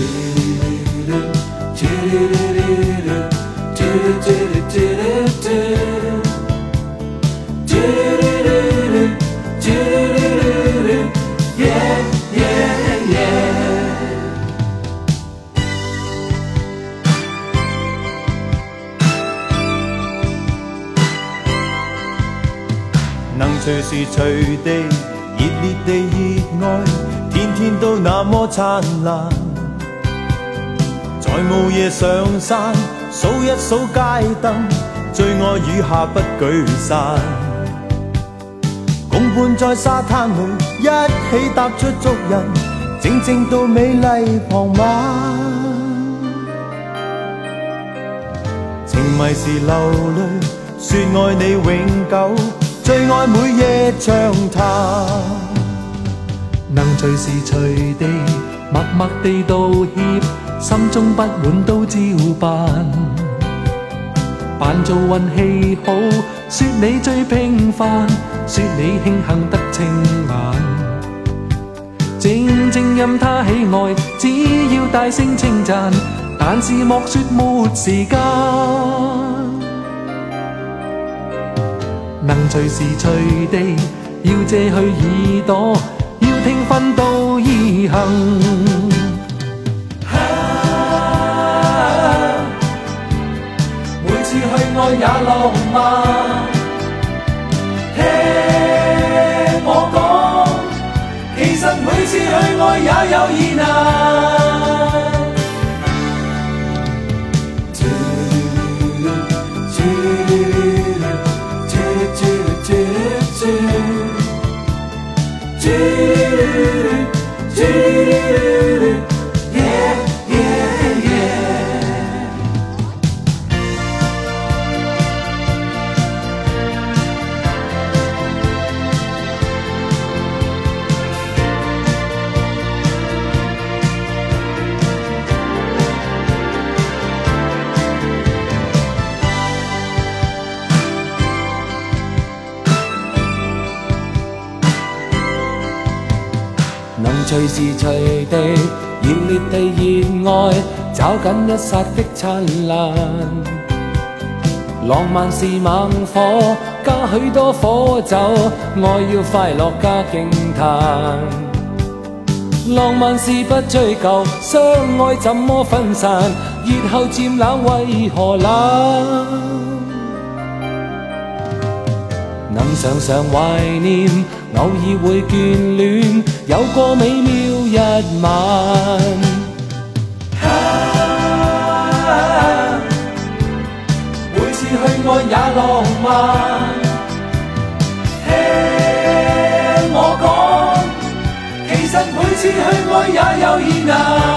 嘟嘟嘟，嘟嘟嘟嘟，嘟嘟嘟嘟嘟嘟，嘟嘟嘟嘟，嘟嘟嘟嘟，能随时随地热烈地热爱，天天都那么灿烂。在午夜上山，数一数街灯，最爱雨下不举伞。共伴在沙滩里，一起踏出足印，静静到美丽傍晚。情迷时流泪，说爱你永久，最爱每夜长谈，能随时随地。默默地道歉，心中不满都照办，扮做运气好，说你最平凡，说你庆幸得清闲，静静任他喜爱，只要大声称赞，但是莫说没时间，能随时随地要借去耳朵。听分道而行，每次去爱也浪漫。听我讲，其实每次去爱也有意难。转转转转随时随地热烈地热爱，找紧一刹的灿烂。浪漫是猛火，加许多火酒，爱要快乐加惊叹。浪漫是不追求，相爱怎么分散？热后渐冷，为何冷？能常常怀念。偶尔会眷恋，有个美妙一晚。哈，每次去爱也浪漫。听我讲，其实每次去爱也有意难。